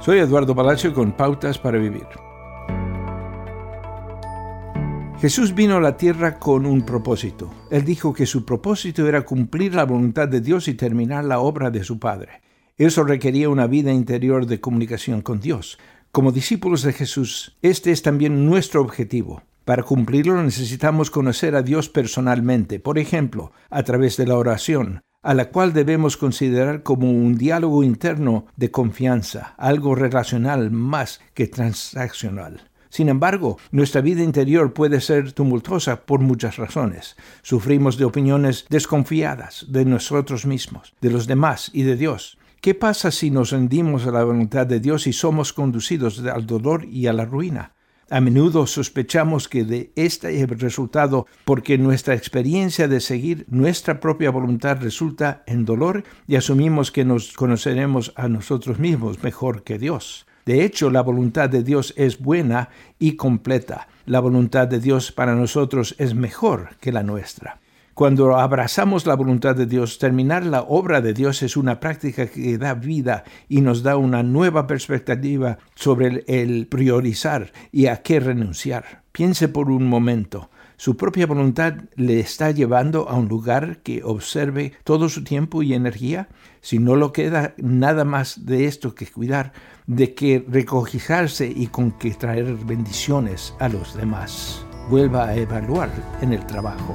Soy Eduardo Palacio con Pautas para Vivir. Jesús vino a la tierra con un propósito. Él dijo que su propósito era cumplir la voluntad de Dios y terminar la obra de su Padre. Eso requería una vida interior de comunicación con Dios. Como discípulos de Jesús, este es también nuestro objetivo. Para cumplirlo necesitamos conocer a Dios personalmente, por ejemplo, a través de la oración, a la cual debemos considerar como un diálogo interno de confianza, algo relacional más que transaccional. Sin embargo, nuestra vida interior puede ser tumultuosa por muchas razones. Sufrimos de opiniones desconfiadas de nosotros mismos, de los demás y de Dios. ¿Qué pasa si nos rendimos a la voluntad de Dios y somos conducidos al dolor y a la ruina? A menudo sospechamos que de este es el resultado porque nuestra experiencia de seguir nuestra propia voluntad resulta en dolor y asumimos que nos conoceremos a nosotros mismos mejor que Dios. De hecho, la voluntad de Dios es buena y completa. La voluntad de Dios para nosotros es mejor que la nuestra. Cuando abrazamos la voluntad de Dios, terminar la obra de Dios es una práctica que da vida y nos da una nueva perspectiva sobre el, priorizar y a qué renunciar. Piense por un momento. Su propia voluntad le está llevando a un lugar que observe todo su tiempo y energía. Si no lo queda nada más de esto que cuidar, de que recogijarse y con que traer bendiciones a los demás. Vuelva a evaluar en el trabajo.